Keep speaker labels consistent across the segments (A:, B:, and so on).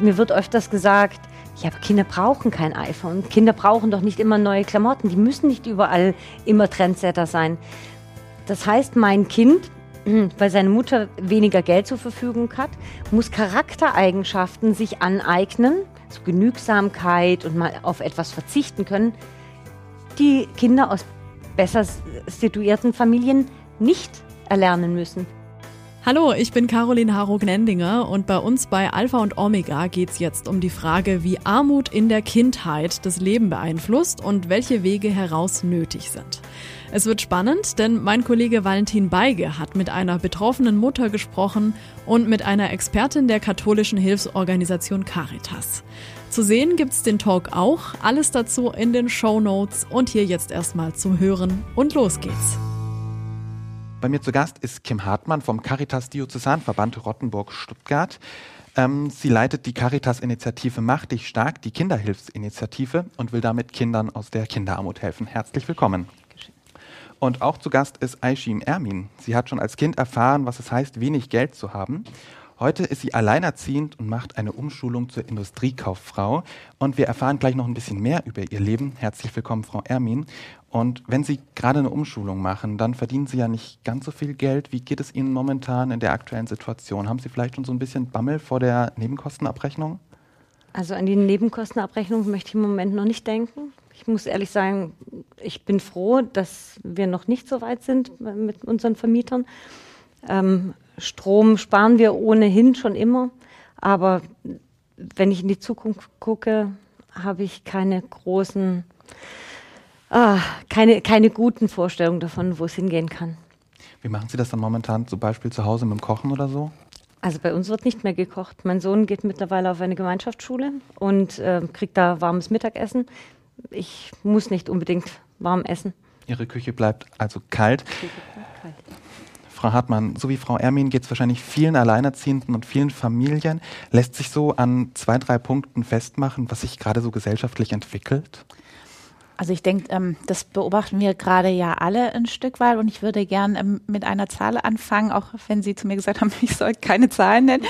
A: mir wird öfters gesagt, ja, aber Kinder brauchen kein iPhone. Kinder brauchen doch nicht immer neue Klamotten. Die müssen nicht überall immer Trendsetter sein. Das heißt, mein Kind, weil seine Mutter weniger Geld zur Verfügung hat, muss Charaktereigenschaften sich aneignen, so Genügsamkeit und mal auf etwas verzichten können, die Kinder aus besser situierten Familien nicht erlernen müssen.
B: Hallo, ich bin Caroline Haro-Gnendinger und bei uns bei Alpha und Omega geht es jetzt um die Frage, wie Armut in der Kindheit das Leben beeinflusst und welche Wege heraus nötig sind. Es wird spannend, denn mein Kollege Valentin Beige hat mit einer betroffenen Mutter gesprochen und mit einer Expertin der katholischen Hilfsorganisation Caritas. Zu sehen gibt's den Talk auch, alles dazu in den Show Notes und hier jetzt erstmal zum Hören und los geht's.
C: Bei mir zu Gast ist Kim Hartmann vom Caritas Diözesanverband Rottenburg-Stuttgart. Ähm, sie leitet die Caritas-Initiative Mach dich stark, die Kinderhilfsinitiative und will damit Kindern aus der Kinderarmut helfen. Herzlich willkommen. Und auch zu Gast ist Aishim Ermin. Sie hat schon als Kind erfahren, was es heißt, wenig Geld zu haben. Heute ist sie alleinerziehend und macht eine Umschulung zur Industriekauffrau. Und wir erfahren gleich noch ein bisschen mehr über ihr Leben. Herzlich willkommen, Frau Ermin. Und wenn Sie gerade eine Umschulung machen, dann verdienen Sie ja nicht ganz so viel Geld. Wie geht es Ihnen momentan in der aktuellen Situation? Haben Sie vielleicht schon so ein bisschen Bammel vor der Nebenkostenabrechnung?
A: Also an die Nebenkostenabrechnung möchte ich im Moment noch nicht denken. Ich muss ehrlich sagen, ich bin froh, dass wir noch nicht so weit sind mit unseren Vermietern. Ähm, Strom sparen wir ohnehin schon immer, aber wenn ich in die Zukunft gucke, habe ich keine großen ah, keine, keine guten Vorstellungen davon, wo es hingehen kann.
C: Wie machen Sie das dann momentan zum Beispiel zu Hause mit dem Kochen oder so?
A: Also bei uns wird nicht mehr gekocht. Mein Sohn geht mittlerweile auf eine Gemeinschaftsschule und äh, kriegt da warmes Mittagessen. Ich muss nicht unbedingt warm essen.
C: Ihre Küche bleibt also kalt. Bleibt kalt. Frau Hartmann, so wie Frau Ermin geht es wahrscheinlich vielen Alleinerziehenden und vielen Familien. Lässt sich so an zwei, drei Punkten festmachen, was sich gerade so gesellschaftlich entwickelt?
D: Also ich denke, ähm, das beobachten wir gerade ja alle ein Stück weit und ich würde gern ähm, mit einer Zahl anfangen, auch wenn Sie zu mir gesagt haben, ich soll keine Zahlen nennen.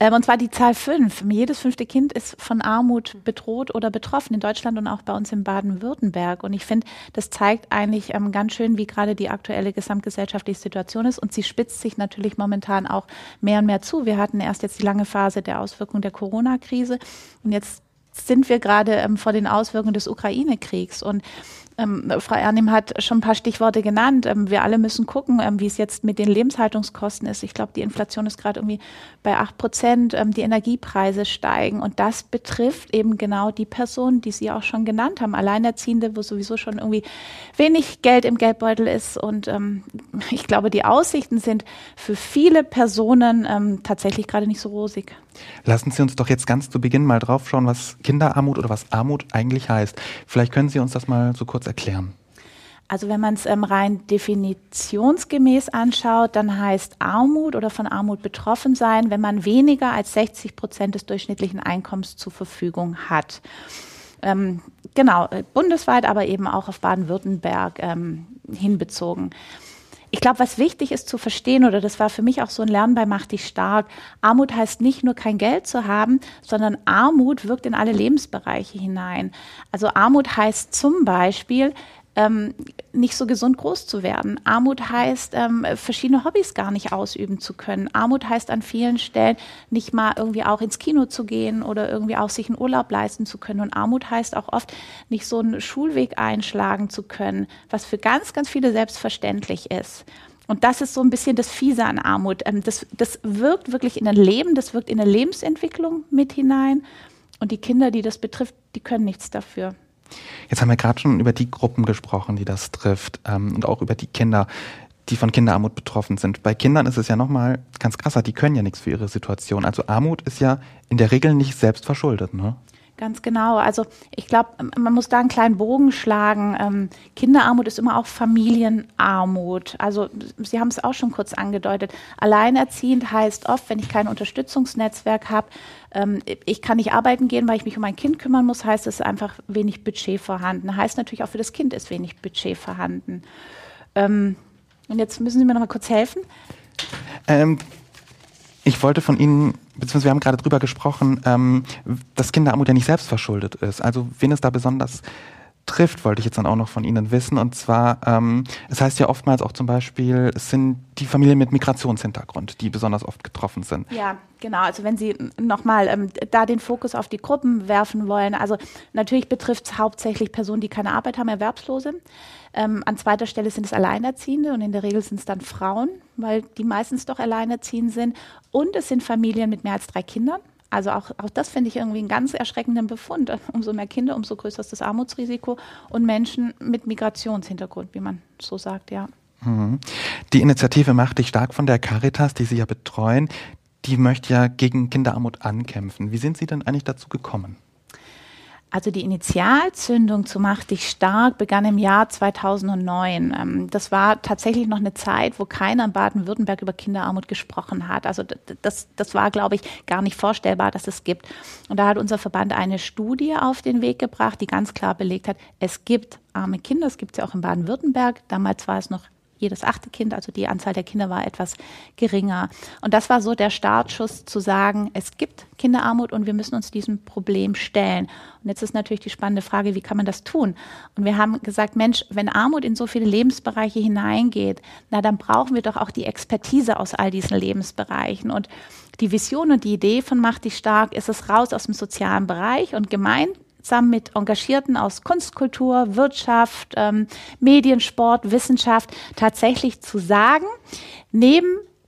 D: Ähm, und zwar die Zahl fünf. Jedes fünfte Kind ist von Armut bedroht oder betroffen in Deutschland und auch bei uns in Baden-Württemberg. Und ich finde, das zeigt eigentlich ähm, ganz schön, wie gerade die aktuelle gesamtgesellschaftliche Situation ist. Und sie spitzt sich natürlich momentan auch mehr und mehr zu. Wir hatten erst jetzt die lange Phase der Auswirkungen der Corona-Krise und jetzt sind wir gerade ähm, vor den Auswirkungen des Ukraine-Kriegs. Und ähm, Frau Ernim hat schon ein paar Stichworte genannt. Ähm, wir alle müssen gucken, ähm, wie es jetzt mit den Lebenshaltungskosten ist. Ich glaube, die Inflation ist gerade irgendwie bei acht Prozent. Ähm, die Energiepreise steigen. Und das betrifft eben genau die Personen, die Sie auch schon genannt haben. Alleinerziehende, wo sowieso schon irgendwie wenig Geld im Geldbeutel ist. Und ähm, ich glaube, die Aussichten sind für viele Personen ähm, tatsächlich gerade nicht so rosig.
C: Lassen Sie uns doch jetzt ganz zu Beginn mal drauf schauen, was Kinderarmut oder was Armut eigentlich heißt. Vielleicht können Sie uns das mal so kurz erklären.
D: Also wenn man es ähm, rein definitionsgemäß anschaut, dann heißt Armut oder von Armut betroffen sein, wenn man weniger als 60 Prozent des durchschnittlichen Einkommens zur Verfügung hat. Ähm, genau, äh, bundesweit, aber eben auch auf Baden-Württemberg ähm, hinbezogen. Ich glaube, was wichtig ist zu verstehen, oder das war für mich auch so ein Lernen bei Mach dich stark, Armut heißt nicht nur kein Geld zu haben, sondern Armut wirkt in alle Lebensbereiche hinein. Also Armut heißt zum Beispiel, ähm, nicht so gesund groß zu werden. Armut heißt, ähm, verschiedene Hobbys gar nicht ausüben zu können. Armut heißt an vielen Stellen nicht mal irgendwie auch ins Kino zu gehen oder irgendwie auch sich einen Urlaub leisten zu können. Und Armut heißt auch oft nicht so einen Schulweg einschlagen zu können, was für ganz, ganz viele selbstverständlich ist. Und das ist so ein bisschen das Fiese an Armut. Ähm, das, das wirkt wirklich in ein Leben, das wirkt in eine Lebensentwicklung mit hinein. Und die Kinder, die das betrifft, die können nichts dafür.
C: Jetzt haben wir gerade schon über die Gruppen gesprochen, die das trifft ähm, und auch über die Kinder, die von Kinderarmut betroffen sind. Bei Kindern ist es ja nochmal ganz krasser, die können ja nichts für ihre Situation. Also Armut ist ja in der Regel nicht selbst verschuldet. Ne?
D: Ganz genau. Also ich glaube, man muss da einen kleinen Bogen schlagen. Ähm, Kinderarmut ist immer auch Familienarmut. Also Sie haben es auch schon kurz angedeutet. Alleinerziehend heißt oft, wenn ich kein Unterstützungsnetzwerk habe, ähm, ich kann nicht arbeiten gehen, weil ich mich um mein Kind kümmern muss, heißt es einfach wenig Budget vorhanden. Heißt natürlich auch für das Kind ist wenig Budget vorhanden. Ähm, und jetzt müssen Sie mir noch mal kurz helfen.
C: Ähm, Ich wollte von Ihnen, beziehungsweise wir haben gerade drüber gesprochen, ähm, dass Kinderarmut ja nicht selbst verschuldet ist. Also wen es da besonders trifft, wollte ich jetzt dann auch noch von Ihnen wissen. Und zwar, ähm, es heißt ja oftmals auch zum Beispiel, es sind die Familien mit Migrationshintergrund, die besonders oft getroffen sind.
D: Ja, genau. Also wenn Sie nochmal ähm, da den Fokus auf die Gruppen werfen wollen, also natürlich betrifft es hauptsächlich Personen, die keine Arbeit haben, Erwerbslose. Ähm, an zweiter Stelle sind es Alleinerziehende und in der Regel sind es dann Frauen, weil die meistens doch alleinerziehend sind. Und es sind Familien mit mehr als drei Kindern. Also auch, auch das finde ich irgendwie einen ganz erschreckenden Befund. Umso mehr Kinder, umso größer ist das Armutsrisiko und Menschen mit Migrationshintergrund, wie man so sagt, ja.
C: Mhm. Die Initiative Macht dich stark von der Caritas, die Sie ja betreuen, die möchte ja gegen Kinderarmut ankämpfen. Wie sind Sie denn eigentlich dazu gekommen?
D: Also die Initialzündung zu Mach dich stark begann im Jahr 2009. Ähm, das war tatsächlich noch eine Zeit, wo keiner in Baden-Württemberg über Kinderarmut gesprochen hat. Also das, das war, glaube ich, gar nicht vorstellbar, dass es gibt. Und da hat unser Verband eine Studie auf den Weg gebracht, die ganz klar belegt hat, es gibt arme Kinder, es gibt sie auch in Baden-Württemberg. Damals war es noch jedes achte Kind, also die Anzahl der Kinder war etwas geringer. Und das war so der Startschuss zu sagen, es gibt Kinderarmut und wir müssen uns diesem Problem stellen. Und jetzt ist natürlich die spannende Frage, wie kann man das tun? Und wir haben gesagt, Mensch, wenn Armut in so viele Lebensbereiche hineingeht, na dann brauchen wir doch auch die Expertise aus all diesen Lebensbereichen. Und die Vision und die Idee von Macht dich stark ist es raus aus dem sozialen Bereich und gemein zusammen mit Engagierten aus Kunst, Kultur, Wirtschaft, ähm, Medien, Sport, Wissenschaft tatsächlich zu sagen, neben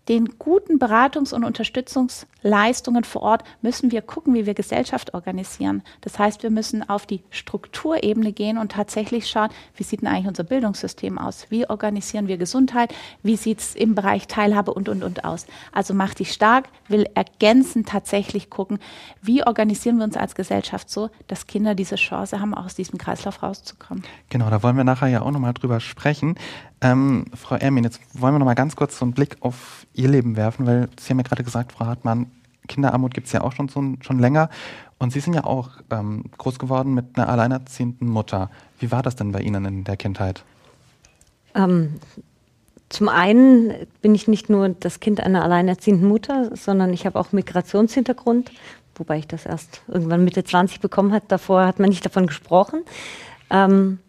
D: den guten Beratungs- und Unterstützungsleistungen vor Ort müssen wir gucken, wie wir Gesellschaft organisieren. Das heißt, wir müssen auf die Strukturebene gehen und tatsächlich schauen, wie sieht denn eigentlich unser Bildungssystem aus? Wie organisieren wir Gesundheit? Wie sieht es im Bereich Teilhabe und, und, und aus? Also macht dich stark, will ergänzend tatsächlich gucken, wie organisieren wir uns als Gesellschaft so, dass Kinder diese Chance haben, aus diesem Kreislauf rauszukommen.
C: Genau, da wollen wir nachher ja auch nochmal drüber sprechen. Ähm, Frau Ermin, jetzt wollen wir noch mal ganz kurz so einen Blick auf Ihr Leben werfen, weil Sie haben ja gerade gesagt, Frau Hartmann, Kinderarmut gibt es ja auch schon, so, schon länger. Und Sie sind ja auch ähm, groß geworden mit einer alleinerziehenden Mutter. Wie war das denn bei Ihnen in der Kindheit?
A: Ähm, zum einen bin ich nicht nur das Kind einer alleinerziehenden Mutter, sondern ich habe auch Migrationshintergrund, wobei ich das erst irgendwann Mitte 20 bekommen habe. Davor hat man nicht davon gesprochen. Ähm,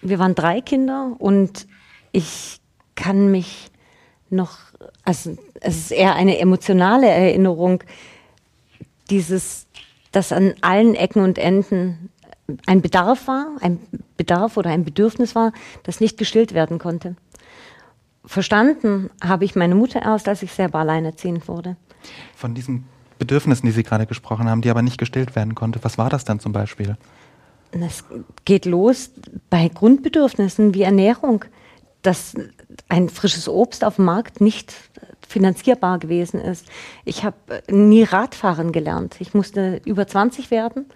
A: wir waren drei Kinder und ich kann mich noch, also es ist eher eine emotionale Erinnerung, dieses, dass an allen Ecken und Enden ein Bedarf war, ein Bedarf oder ein Bedürfnis war, das nicht gestillt werden konnte. Verstanden habe ich meine Mutter erst, als ich selber alleinerziehend wurde.
C: Von diesen Bedürfnissen, die Sie gerade gesprochen haben, die aber nicht gestillt werden konnte, was war das dann zum Beispiel?
A: Es geht los bei Grundbedürfnissen wie Ernährung, dass ein frisches Obst auf dem Markt nicht finanzierbar gewesen ist. Ich habe nie Radfahren gelernt. Ich musste über 20 werden,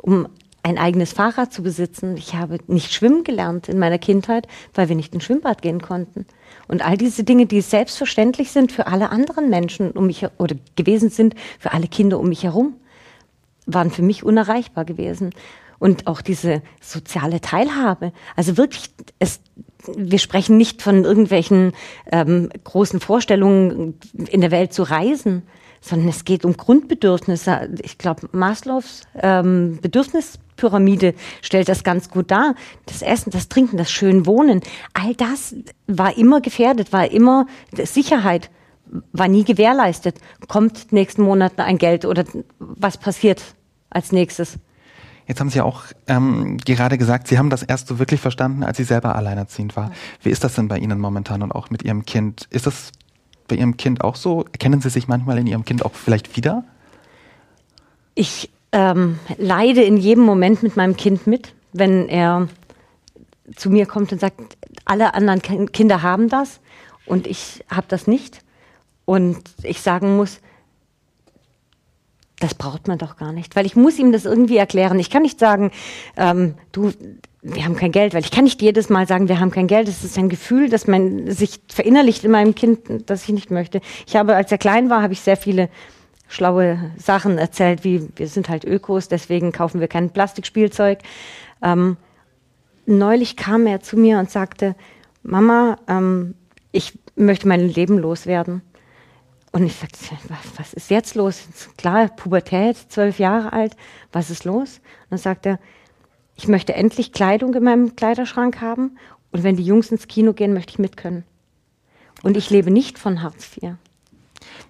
A: um ein eigenes Fahrrad zu besitzen. Ich habe nicht schwimmen gelernt in meiner Kindheit, weil wir nicht ins Schwimmbad gehen konnten. Und all diese Dinge, die selbstverständlich sind für alle anderen Menschen um mich oder gewesen sind für alle Kinder um mich herum, waren für mich unerreichbar gewesen. Und auch diese soziale Teilhabe. Also wirklich, es, wir sprechen nicht von irgendwelchen ähm, großen Vorstellungen, in der Welt zu reisen, sondern es geht um Grundbedürfnisse. Ich glaube, Maslows ähm, Bedürfnispyramide stellt das ganz gut dar. Das Essen, das Trinken, das schön Wohnen, all das war immer gefährdet, war immer Sicherheit war nie gewährleistet. Kommt nächsten Monat ein Geld oder was passiert als nächstes?
C: Jetzt haben Sie auch ähm, gerade gesagt, Sie haben das erst so wirklich verstanden, als Sie selber alleinerziehend war. Wie ist das denn bei Ihnen momentan und auch mit Ihrem Kind? Ist das bei Ihrem Kind auch so? Erkennen Sie sich manchmal in Ihrem Kind auch vielleicht wieder?
A: Ich ähm, leide in jedem Moment mit meinem Kind mit, wenn er zu mir kommt und sagt, alle anderen Kinder haben das und ich habe das nicht. Und ich sagen muss, das braucht man doch gar nicht, weil ich muss ihm das irgendwie erklären. Ich kann nicht sagen, ähm, du, wir haben kein Geld, weil ich kann nicht jedes Mal sagen, wir haben kein Geld. Das ist ein Gefühl, das man sich verinnerlicht in meinem Kind, das ich nicht möchte. Ich habe, als er klein war, habe ich sehr viele schlaue Sachen erzählt, wie wir sind halt Ökos, deswegen kaufen wir kein Plastikspielzeug. Ähm, neulich kam er zu mir und sagte, Mama, ähm, ich möchte mein Leben loswerden. Und ich sagte, was, was ist jetzt los? Klar, Pubertät, zwölf Jahre alt, was ist los? Und dann sagt er, ich möchte endlich Kleidung in meinem Kleiderschrank haben und wenn die Jungs ins Kino gehen, möchte ich mit können. Und ich lebe nicht von Hartz IV.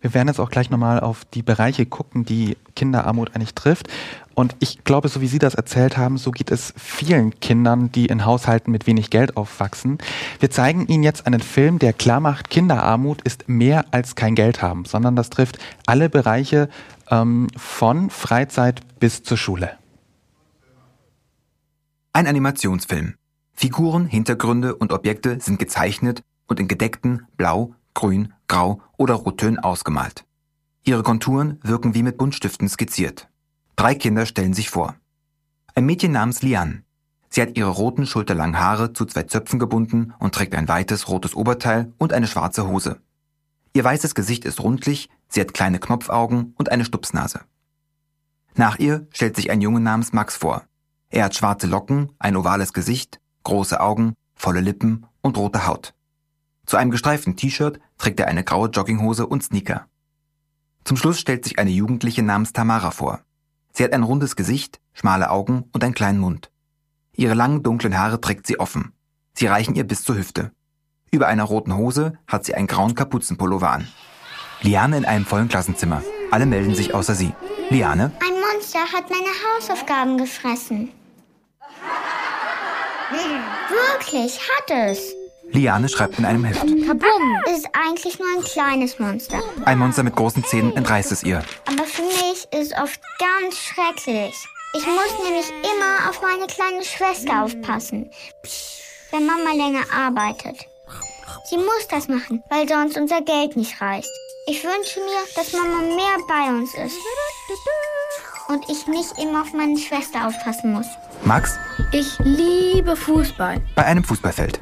C: Wir werden jetzt auch gleich nochmal auf die Bereiche gucken, die Kinderarmut eigentlich trifft. Und ich glaube, so wie Sie das erzählt haben, so geht es vielen Kindern, die in Haushalten mit wenig Geld aufwachsen. Wir zeigen Ihnen jetzt einen Film, der klar macht, Kinderarmut ist mehr als kein Geld haben, sondern das trifft alle Bereiche ähm, von Freizeit bis zur Schule.
E: Ein Animationsfilm. Figuren, Hintergründe und Objekte sind gezeichnet und in gedeckten Blau, Grün, Grau oder Rottönen ausgemalt. Ihre Konturen wirken wie mit Buntstiften skizziert. Drei Kinder stellen sich vor. Ein Mädchen namens Lian. Sie hat ihre roten, schulterlangen Haare zu zwei Zöpfen gebunden und trägt ein weites rotes Oberteil und eine schwarze Hose. Ihr weißes Gesicht ist rundlich, sie hat kleine Knopfaugen und eine Stupsnase. Nach ihr stellt sich ein Junge namens Max vor. Er hat schwarze Locken, ein ovales Gesicht, große Augen, volle Lippen und rote Haut. Zu einem gestreiften T-Shirt trägt er eine graue Jogginghose und Sneaker. Zum Schluss stellt sich eine Jugendliche namens Tamara vor. Sie hat ein rundes Gesicht, schmale Augen und einen kleinen Mund. Ihre langen dunklen Haare trägt sie offen. Sie reichen ihr bis zur Hüfte. Über einer roten Hose hat sie einen grauen Kapuzenpullover an. Liane in einem vollen Klassenzimmer. Alle melden sich außer sie. Liane?
F: Ein Monster hat meine Hausaufgaben gefressen. Wirklich, hat es.
E: Liane schreibt in einem Heft.
F: Kabum! Ist eigentlich nur ein kleines Monster.
E: Ein Monster mit großen Zähnen entreißt es ihr.
F: Aber für mich ist es oft ganz schrecklich. Ich muss nämlich immer auf meine kleine Schwester aufpassen, wenn Mama länger arbeitet. Sie muss das machen, weil sonst unser Geld nicht reicht. Ich wünsche mir, dass Mama mehr bei uns ist. Und ich nicht immer auf meine Schwester aufpassen muss.
E: Max?
G: Ich liebe Fußball.
E: Bei einem Fußballfeld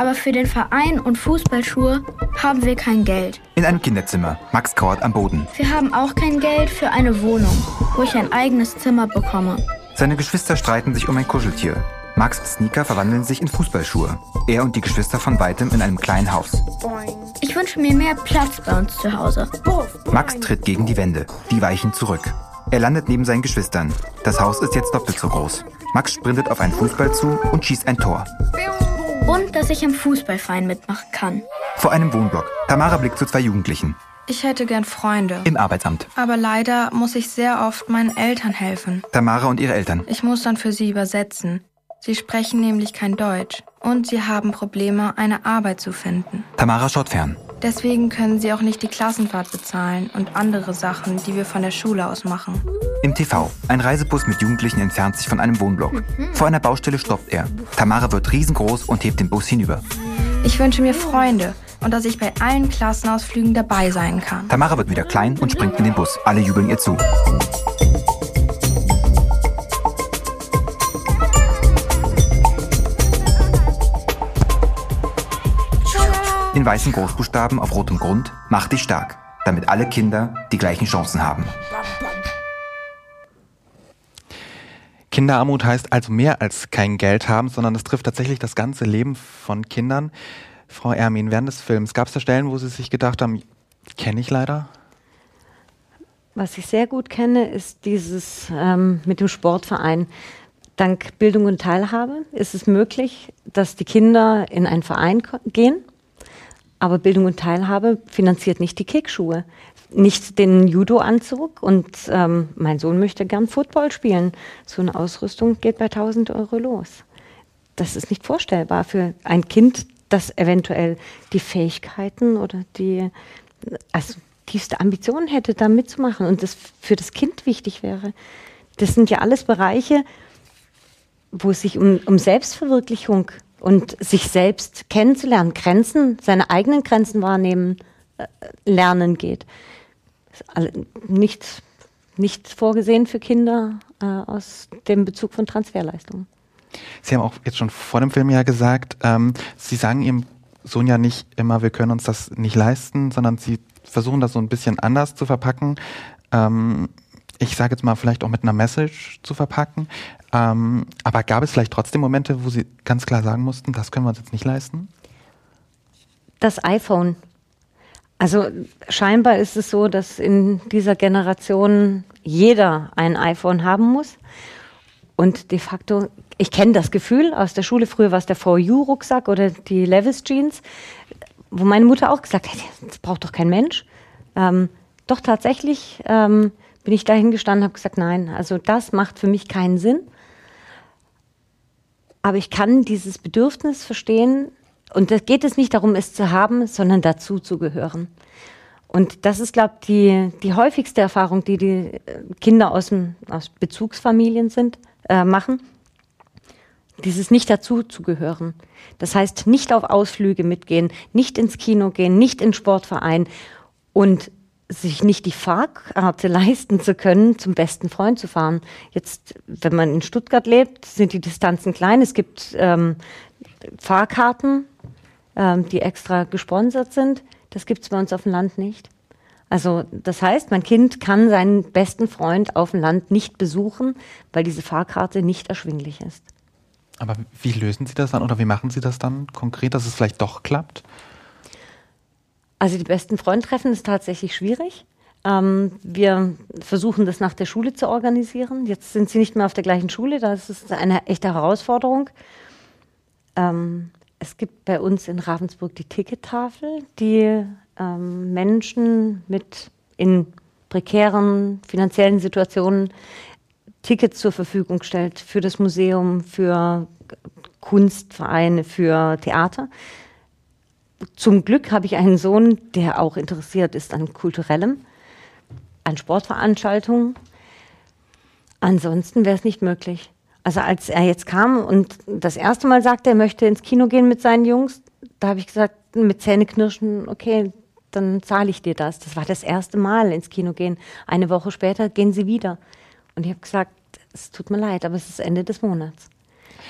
G: aber für den Verein und Fußballschuhe haben wir kein Geld.
E: In einem Kinderzimmer. Max kauert am Boden.
G: Wir haben auch kein Geld für eine Wohnung, wo ich ein eigenes Zimmer bekomme.
E: Seine Geschwister streiten sich um ein Kuscheltier. Max Sneaker verwandeln sich in Fußballschuhe. Er und die Geschwister von weitem in einem kleinen Haus.
G: Ich wünsche mir mehr Platz bei uns zu Hause.
E: Max tritt gegen die Wände. Die weichen zurück. Er landet neben seinen Geschwistern. Das Haus ist jetzt doppelt so groß. Max sprintet auf einen Fußball zu und schießt ein Tor.
G: Und dass ich im Fußballverein mitmachen kann.
E: Vor einem Wohnblock. Tamara blickt zu zwei Jugendlichen.
H: Ich hätte gern Freunde.
E: Im Arbeitsamt.
H: Aber leider muss ich sehr oft meinen Eltern helfen.
E: Tamara und ihre Eltern.
H: Ich muss dann für sie übersetzen. Sie sprechen nämlich kein Deutsch. Und sie haben Probleme, eine Arbeit zu finden.
E: Tamara schaut fern.
H: Deswegen können sie auch nicht die Klassenfahrt bezahlen und andere Sachen, die wir von der Schule aus machen.
E: Im TV. Ein Reisebus mit Jugendlichen entfernt sich von einem Wohnblock. Vor einer Baustelle stoppt er. Tamara wird riesengroß und hebt den Bus hinüber.
H: Ich wünsche mir Freunde und dass ich bei allen Klassenausflügen dabei sein kann.
E: Tamara wird wieder klein und springt in den Bus. Alle jubeln ihr zu. In weißen Großbuchstaben auf rotem Grund, mach dich stark, damit alle Kinder die gleichen Chancen haben.
C: Kinderarmut heißt also mehr als kein Geld haben, sondern es trifft tatsächlich das ganze Leben von Kindern. Frau Ermin, während des Films, gab es da Stellen, wo Sie sich gedacht haben, kenne ich leider?
A: Was ich sehr gut kenne, ist dieses ähm, mit dem Sportverein. Dank Bildung und Teilhabe ist es möglich, dass die Kinder in einen Verein gehen aber Bildung und Teilhabe finanziert nicht die Kickschuhe, nicht den Judo-Anzug. Und ähm, mein Sohn möchte gern Football spielen. So eine Ausrüstung geht bei 1000 Euro los. Das ist nicht vorstellbar für ein Kind, das eventuell die Fähigkeiten oder die also tiefste Ambitionen hätte, da mitzumachen und das für das Kind wichtig wäre. Das sind ja alles Bereiche, wo es sich um, um Selbstverwirklichung und sich selbst kennenzulernen, Grenzen, seine eigenen Grenzen wahrnehmen, äh, lernen geht. Nicht, nicht vorgesehen für Kinder äh, aus dem Bezug von Transferleistungen.
C: Sie haben auch jetzt schon vor dem Film ja gesagt, ähm, Sie sagen Ihrem Sohn ja nicht immer, wir können uns das nicht leisten, sondern Sie versuchen das so ein bisschen anders zu verpacken. Ähm, ich sage jetzt mal vielleicht auch mit einer Message zu verpacken. Ähm, aber gab es vielleicht trotzdem Momente, wo Sie ganz klar sagen mussten, das können wir uns jetzt nicht leisten?
A: Das iPhone. Also scheinbar ist es so, dass in dieser Generation jeder ein iPhone haben muss. Und de facto, ich kenne das Gefühl aus der Schule, früher war es der For You-Rucksack oder die Levis Jeans, wo meine Mutter auch gesagt hat, das braucht doch kein Mensch. Ähm, doch tatsächlich ähm, bin ich dahin gestanden und habe gesagt, nein, also das macht für mich keinen Sinn. Aber ich kann dieses Bedürfnis verstehen, und da geht es nicht darum, es zu haben, sondern dazu zu gehören. Und das ist, glaube ich, die, die häufigste Erfahrung, die die äh, Kinder aus, dem, aus Bezugsfamilien sind, äh, machen. Dieses nicht dazu zu gehören. Das heißt, nicht auf Ausflüge mitgehen, nicht ins Kino gehen, nicht in Sportverein und sich nicht die Fahrkarte leisten zu können, zum besten Freund zu fahren. Jetzt, wenn man in Stuttgart lebt, sind die Distanzen klein. Es gibt ähm, Fahrkarten, ähm, die extra gesponsert sind. Das gibt es bei uns auf dem Land nicht. Also das heißt, mein Kind kann seinen besten Freund auf dem Land nicht besuchen, weil diese Fahrkarte nicht erschwinglich ist.
C: Aber wie lösen Sie das dann oder wie machen Sie das dann konkret, dass es vielleicht doch klappt?
A: Also die besten Freundtreffen ist tatsächlich schwierig. Ähm, wir versuchen das nach der Schule zu organisieren. Jetzt sind sie nicht mehr auf der gleichen Schule, das ist eine echte Herausforderung. Ähm, es gibt bei uns in Ravensburg die Tickettafel, die ähm, Menschen mit in prekären finanziellen Situationen Tickets zur Verfügung stellt für das Museum, für Kunstvereine, für Theater. Zum Glück habe ich einen Sohn, der auch interessiert ist an kulturellem, an Sportveranstaltungen. Ansonsten wäre es nicht möglich. Also als er jetzt kam und das erste Mal sagte, er möchte ins Kino gehen mit seinen Jungs, da habe ich gesagt, mit Zähneknirschen, okay, dann zahle ich dir das. Das war das erste Mal ins Kino gehen. Eine Woche später gehen sie wieder. Und ich habe gesagt, es tut mir leid, aber es ist Ende des Monats.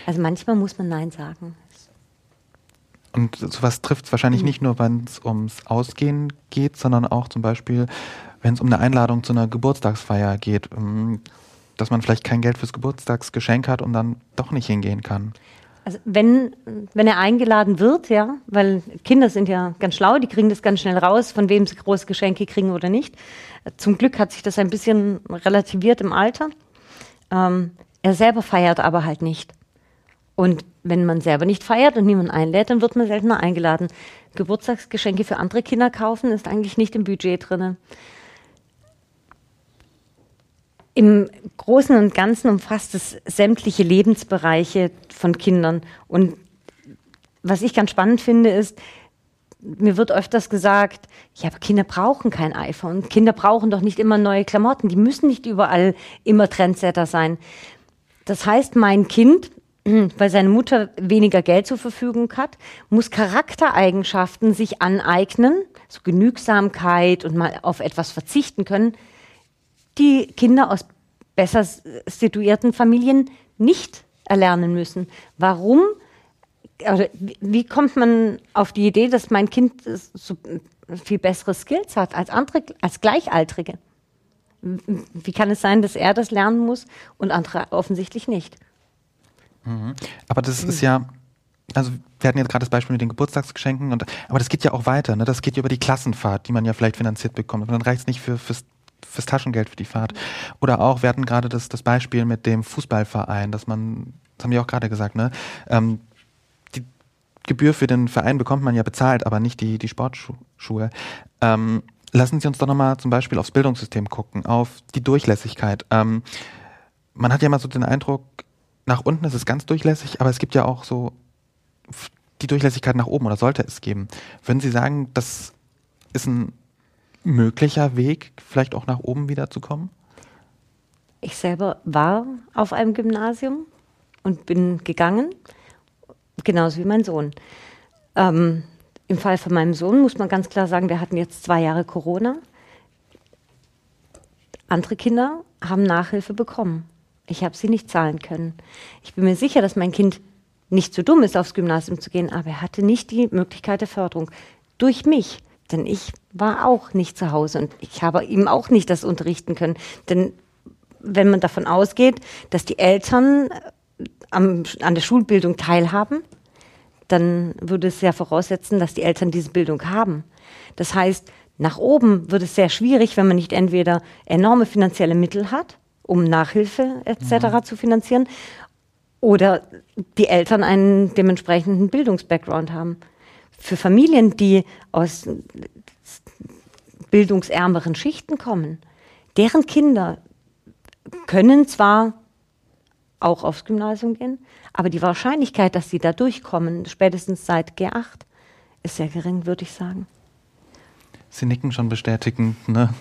A: Also manchmal muss man Nein sagen.
C: Und sowas trifft es wahrscheinlich mhm. nicht nur, wenn es ums Ausgehen geht, sondern auch zum Beispiel, wenn es um eine Einladung zu einer Geburtstagsfeier geht, ähm, dass man vielleicht kein Geld fürs Geburtstagsgeschenk hat und dann doch nicht hingehen kann.
A: Also wenn, wenn er eingeladen wird, ja, weil Kinder sind ja ganz schlau, die kriegen das ganz schnell raus, von wem sie große Geschenke kriegen oder nicht. Zum Glück hat sich das ein bisschen relativiert im Alter. Ähm, er selber feiert aber halt nicht. Und wenn man selber nicht feiert und niemand einlädt, dann wird man seltener eingeladen. Geburtstagsgeschenke für andere Kinder kaufen ist eigentlich nicht im Budget drin. Im Großen und Ganzen umfasst es sämtliche Lebensbereiche von Kindern. Und was ich ganz spannend finde, ist, mir wird öfters gesagt, ja, aber Kinder brauchen kein iPhone. Kinder brauchen doch nicht immer neue Klamotten. Die müssen nicht überall immer Trendsetter sein. Das heißt, mein Kind weil seine Mutter weniger Geld zur Verfügung hat, muss Charaktereigenschaften sich aneignen, so Genügsamkeit und mal auf etwas verzichten können, die Kinder aus besser situierten Familien nicht erlernen müssen. Warum? Oder wie kommt man auf die Idee, dass mein Kind so viel bessere Skills hat als andere, als Gleichaltrige? Wie kann es sein, dass er das lernen muss und andere offensichtlich nicht?
C: Mhm. Aber das ist ja, also wir hatten jetzt gerade das Beispiel mit den Geburtstagsgeschenken, und, aber das geht ja auch weiter. Ne? Das geht ja über die Klassenfahrt, die man ja vielleicht finanziert bekommt. Und dann reicht es nicht für, fürs, fürs Taschengeld für die Fahrt. Oder auch, wir hatten gerade das, das Beispiel mit dem Fußballverein, dass man, das haben wir auch gerade gesagt, ne? Ähm, die Gebühr für den Verein bekommt man ja bezahlt, aber nicht die, die Sportschuhe. Ähm, lassen Sie uns doch nochmal zum Beispiel aufs Bildungssystem gucken, auf die Durchlässigkeit. Ähm, man hat ja mal so den Eindruck, nach unten ist es ganz durchlässig, aber es gibt ja auch so die Durchlässigkeit nach oben oder sollte es geben. Würden Sie sagen, das ist ein möglicher Weg, vielleicht auch nach oben wieder zu kommen?
A: Ich selber war auf einem Gymnasium und bin gegangen, genauso wie mein Sohn. Ähm, Im Fall von meinem Sohn muss man ganz klar sagen, wir hatten jetzt zwei Jahre Corona. Andere Kinder haben Nachhilfe bekommen. Ich habe sie nicht zahlen können. Ich bin mir sicher, dass mein Kind nicht so dumm ist, aufs Gymnasium zu gehen, aber er hatte nicht die Möglichkeit der Förderung. Durch mich. Denn ich war auch nicht zu Hause und ich habe ihm auch nicht das unterrichten können. Denn wenn man davon ausgeht, dass die Eltern äh, am, an der Schulbildung teilhaben, dann würde es ja voraussetzen, dass die Eltern diese Bildung haben. Das heißt, Nach oben wird es sehr schwierig, wenn man nicht entweder enorme finanzielle Mittel hat, um Nachhilfe etc. Mhm. zu finanzieren, oder die Eltern einen dementsprechenden Bildungsbackground haben. Für Familien, die aus bildungsärmeren Schichten kommen, deren Kinder können zwar auch aufs Gymnasium gehen, aber die Wahrscheinlichkeit, dass sie da durchkommen, spätestens seit G8, ist sehr gering, würde ich sagen.
C: Sie nicken schon bestätigend, ne?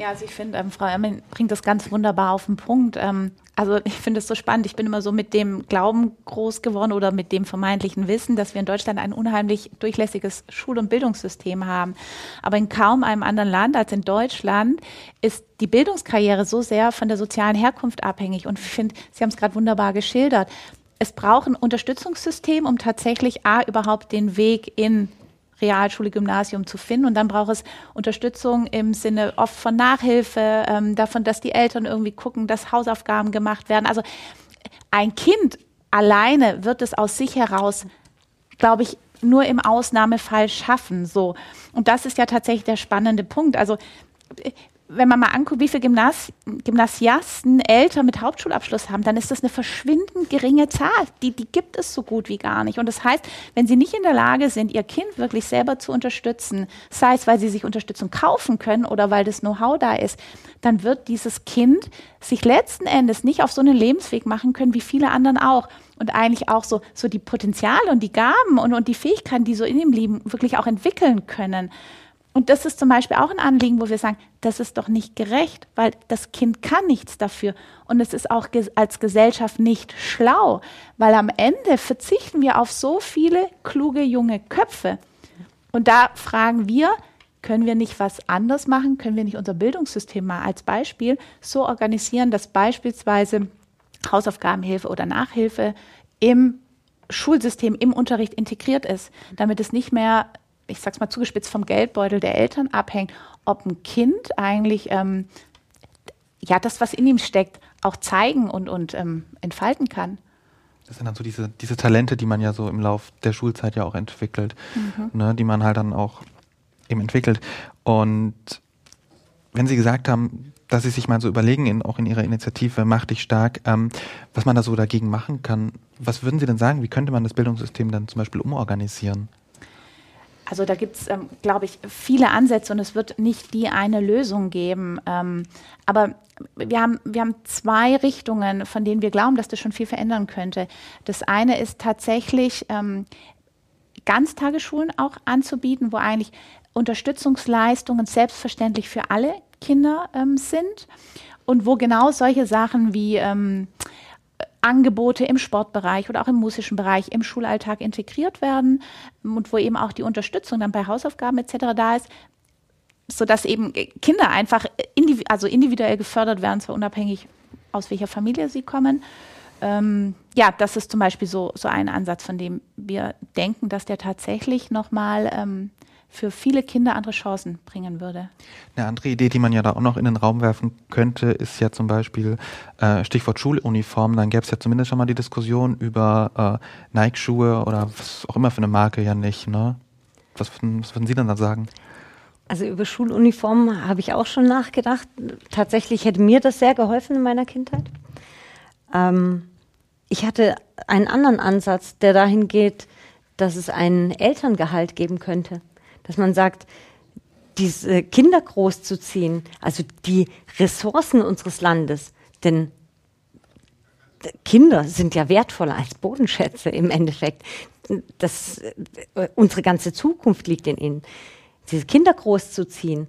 D: Ja, also ich finde, ähm, Frau Ermin bringt das ganz wunderbar auf den Punkt. Ähm, also ich finde es so spannend. Ich bin immer so mit dem Glauben groß geworden oder mit dem vermeintlichen Wissen, dass wir in Deutschland ein unheimlich durchlässiges Schul- und Bildungssystem haben. Aber in kaum einem anderen Land als in Deutschland ist die Bildungskarriere so sehr von der sozialen Herkunft abhängig. Und ich finde, Sie haben es gerade wunderbar geschildert. Es braucht ein Unterstützungssystem, um tatsächlich A, überhaupt den Weg in Realschule, Gymnasium zu finden. Und dann braucht es Unterstützung im Sinne oft von Nachhilfe, ähm, davon, dass die Eltern irgendwie gucken, dass Hausaufgaben gemacht werden. Also ein Kind alleine wird es aus sich heraus, glaube ich, nur im Ausnahmefall schaffen. So. Und das ist ja tatsächlich der spannende Punkt. Also wenn man mal anguckt, wie viele Gymnas Gymnasiasten Eltern mit Hauptschulabschluss haben, dann ist das eine verschwindend geringe Zahl. Die, die gibt es so gut wie gar nicht. Und das heißt, wenn sie nicht in der Lage sind, ihr Kind wirklich selber zu unterstützen, sei es, weil sie sich Unterstützung kaufen können oder weil das Know-how da ist, dann wird dieses Kind sich letzten Endes nicht auf so einen Lebensweg machen können, wie viele anderen auch. Und eigentlich auch so, so die Potenziale und die Gaben und, und die Fähigkeiten, die so in ihm liegen, wirklich auch entwickeln können. Und das ist zum Beispiel auch ein Anliegen, wo wir sagen, das ist doch nicht gerecht, weil das Kind kann nichts dafür. Und es ist auch als Gesellschaft nicht schlau, weil am Ende verzichten wir auf so viele kluge junge Köpfe. Und da fragen wir, können wir nicht was anders machen? Können wir nicht unser Bildungssystem mal als Beispiel so organisieren, dass beispielsweise Hausaufgabenhilfe oder Nachhilfe im Schulsystem, im Unterricht integriert ist, damit es nicht mehr ich sag's mal zugespitzt, vom Geldbeutel der Eltern abhängt, ob ein Kind eigentlich ähm, ja das, was in ihm steckt, auch zeigen und, und ähm, entfalten kann.
C: Das sind dann so diese, diese Talente, die man ja so im Lauf der Schulzeit ja auch entwickelt, mhm. ne, die man halt dann auch eben entwickelt. Und wenn Sie gesagt haben, dass Sie sich mal so überlegen, in, auch in Ihrer Initiative Mach dich stark, ähm, was man da so dagegen machen kann, was würden Sie denn sagen, wie könnte man das Bildungssystem dann zum Beispiel umorganisieren?
D: Also da gibt es, ähm, glaube ich, viele Ansätze und es wird nicht die eine Lösung geben. Ähm, aber wir haben, wir haben zwei Richtungen, von denen wir glauben, dass das schon viel verändern könnte. Das eine ist tatsächlich ähm, Ganztagesschulen auch anzubieten, wo eigentlich Unterstützungsleistungen selbstverständlich für alle Kinder ähm, sind und wo genau solche Sachen wie ähm, Angebote im Sportbereich oder auch im musischen Bereich im Schulalltag integriert werden und wo eben auch die Unterstützung dann bei Hausaufgaben etc. da ist, sodass eben Kinder einfach indiv also individuell gefördert werden, zwar unabhängig aus welcher Familie sie kommen. Ähm, ja, das ist zum Beispiel so, so ein Ansatz, von dem wir denken, dass der tatsächlich nochmal ähm, für viele Kinder andere Chancen bringen würde.
C: Eine andere Idee, die man ja da auch noch in den Raum werfen könnte, ist ja zum Beispiel äh, Stichwort Schuluniform. Dann gäbe es ja zumindest schon mal die Diskussion über äh, Nike-Schuhe oder was auch immer für eine Marke ja nicht. Ne? Was, was würden Sie denn da sagen?
A: Also über Schuluniformen habe ich auch schon nachgedacht. Tatsächlich hätte mir das sehr geholfen in meiner Kindheit. Ähm, ich hatte einen anderen Ansatz, der dahin geht, dass es ein Elterngehalt geben könnte dass man sagt, diese Kinder großzuziehen, also die Ressourcen unseres Landes, denn Kinder sind ja wertvoller als Bodenschätze im Endeffekt. Das, unsere ganze Zukunft liegt in ihnen. Diese Kinder großzuziehen,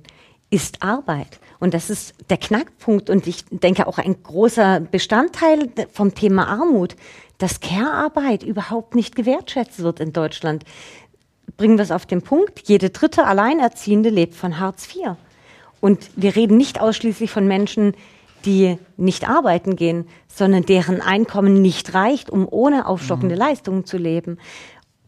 A: ist Arbeit. Und das ist der Knackpunkt und ich denke auch ein großer Bestandteil vom Thema Armut, dass Care-Arbeit überhaupt nicht gewertschätzt wird in Deutschland bringen wir es auf den Punkt, jede dritte Alleinerziehende lebt von Hartz IV. Und wir reden nicht ausschließlich von Menschen, die nicht arbeiten gehen, sondern deren Einkommen nicht reicht, um ohne aufstockende mhm. Leistungen zu leben.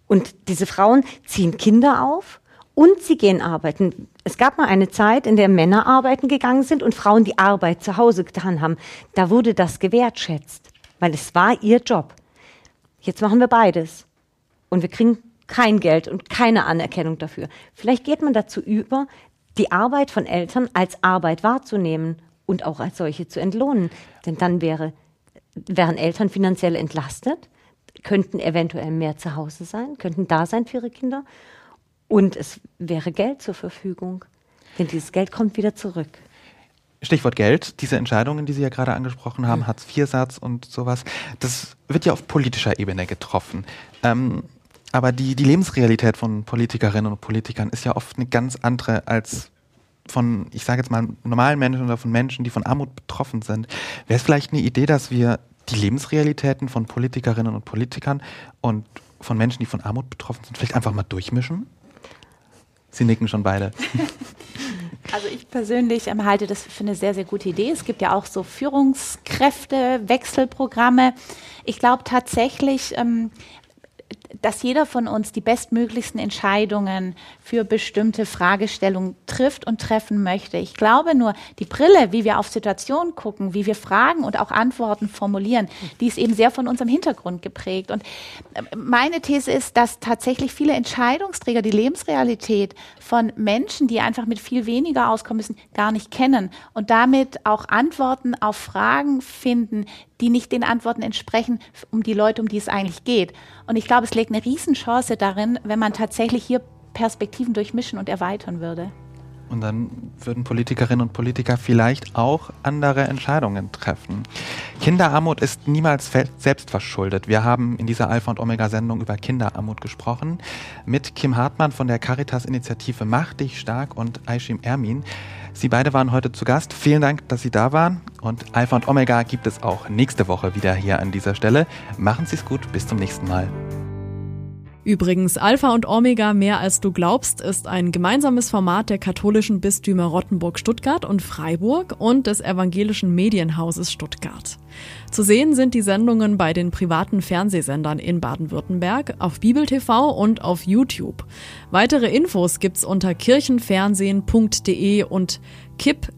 A: Und diese Frauen ziehen Kinder auf und sie gehen arbeiten. Es gab mal eine Zeit, in der Männer arbeiten gegangen sind und Frauen die Arbeit zu Hause getan haben. Da wurde das gewertschätzt, weil es war ihr Job. Jetzt machen wir beides. Und wir kriegen kein Geld und keine Anerkennung dafür. Vielleicht geht man dazu über, die Arbeit von Eltern als Arbeit wahrzunehmen und auch als solche zu entlohnen. Denn dann wäre, wären Eltern finanziell entlastet, könnten eventuell mehr zu Hause sein, könnten da sein für ihre Kinder und es wäre Geld zur Verfügung. Denn dieses Geld kommt wieder zurück.
C: Stichwort Geld, diese Entscheidungen, die Sie ja gerade angesprochen haben, mhm. Hartz-IV-Satz und sowas, das wird ja auf politischer Ebene getroffen. Ähm, aber die, die Lebensrealität von Politikerinnen und Politikern ist ja oft eine ganz andere als von, ich sage jetzt mal, normalen Menschen oder von Menschen, die von Armut betroffen sind. Wäre es vielleicht eine Idee, dass wir die Lebensrealitäten von Politikerinnen und Politikern und von Menschen, die von Armut betroffen sind, vielleicht einfach mal durchmischen? Sie nicken schon beide.
D: Also ich persönlich ähm, halte das für eine sehr, sehr gute Idee. Es gibt ja auch so Führungskräfte, Wechselprogramme. Ich glaube tatsächlich, ähm, dass jeder von uns die bestmöglichsten Entscheidungen für bestimmte Fragestellungen trifft und treffen möchte. Ich glaube nur, die Brille, wie wir auf Situationen gucken, wie wir Fragen und auch Antworten formulieren, die ist eben sehr von unserem Hintergrund geprägt. Und ähm, meine These ist, dass tatsächlich viele Entscheidungsträger die Lebensrealität von Menschen, die einfach mit viel weniger auskommen müssen, gar nicht kennen und damit auch Antworten auf Fragen finden, die nicht den Antworten entsprechen, um die Leute, um die es eigentlich geht. Und ich glaube, es legt eine Riesenchance darin, wenn man tatsächlich hier Perspektiven durchmischen und erweitern würde.
C: Und dann würden Politikerinnen und Politiker vielleicht auch andere Entscheidungen treffen. Kinderarmut ist niemals selbstverschuldet. Wir haben in dieser Alpha und Omega Sendung über Kinderarmut gesprochen mit Kim Hartmann von der Caritas-Initiative Mach dich stark und Aishim Ermin. Sie beide waren heute zu Gast. Vielen Dank, dass Sie da waren. Und Alpha und Omega gibt es auch nächste Woche wieder hier an dieser Stelle. Machen Sie es gut. Bis zum nächsten Mal.
B: Übrigens, Alpha und Omega mehr als du glaubst ist ein gemeinsames Format der katholischen Bistümer Rottenburg Stuttgart und Freiburg und des evangelischen Medienhauses Stuttgart. Zu sehen sind die Sendungen bei den privaten Fernsehsendern in Baden-Württemberg, auf Bibel TV und auf YouTube. Weitere Infos gibt's unter kirchenfernsehen.de und kipp-tv.de.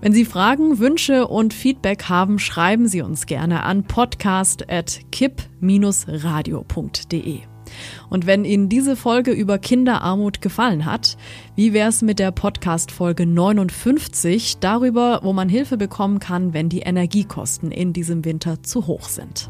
B: Wenn Sie Fragen, Wünsche und Feedback haben, schreiben Sie uns gerne an podcast.kipp-radio.de. Und wenn Ihnen diese Folge über Kinderarmut gefallen hat, wie wäre es mit der Podcast-Folge 59 darüber, wo man Hilfe bekommen kann, wenn die Energiekosten in diesem Winter zu hoch sind?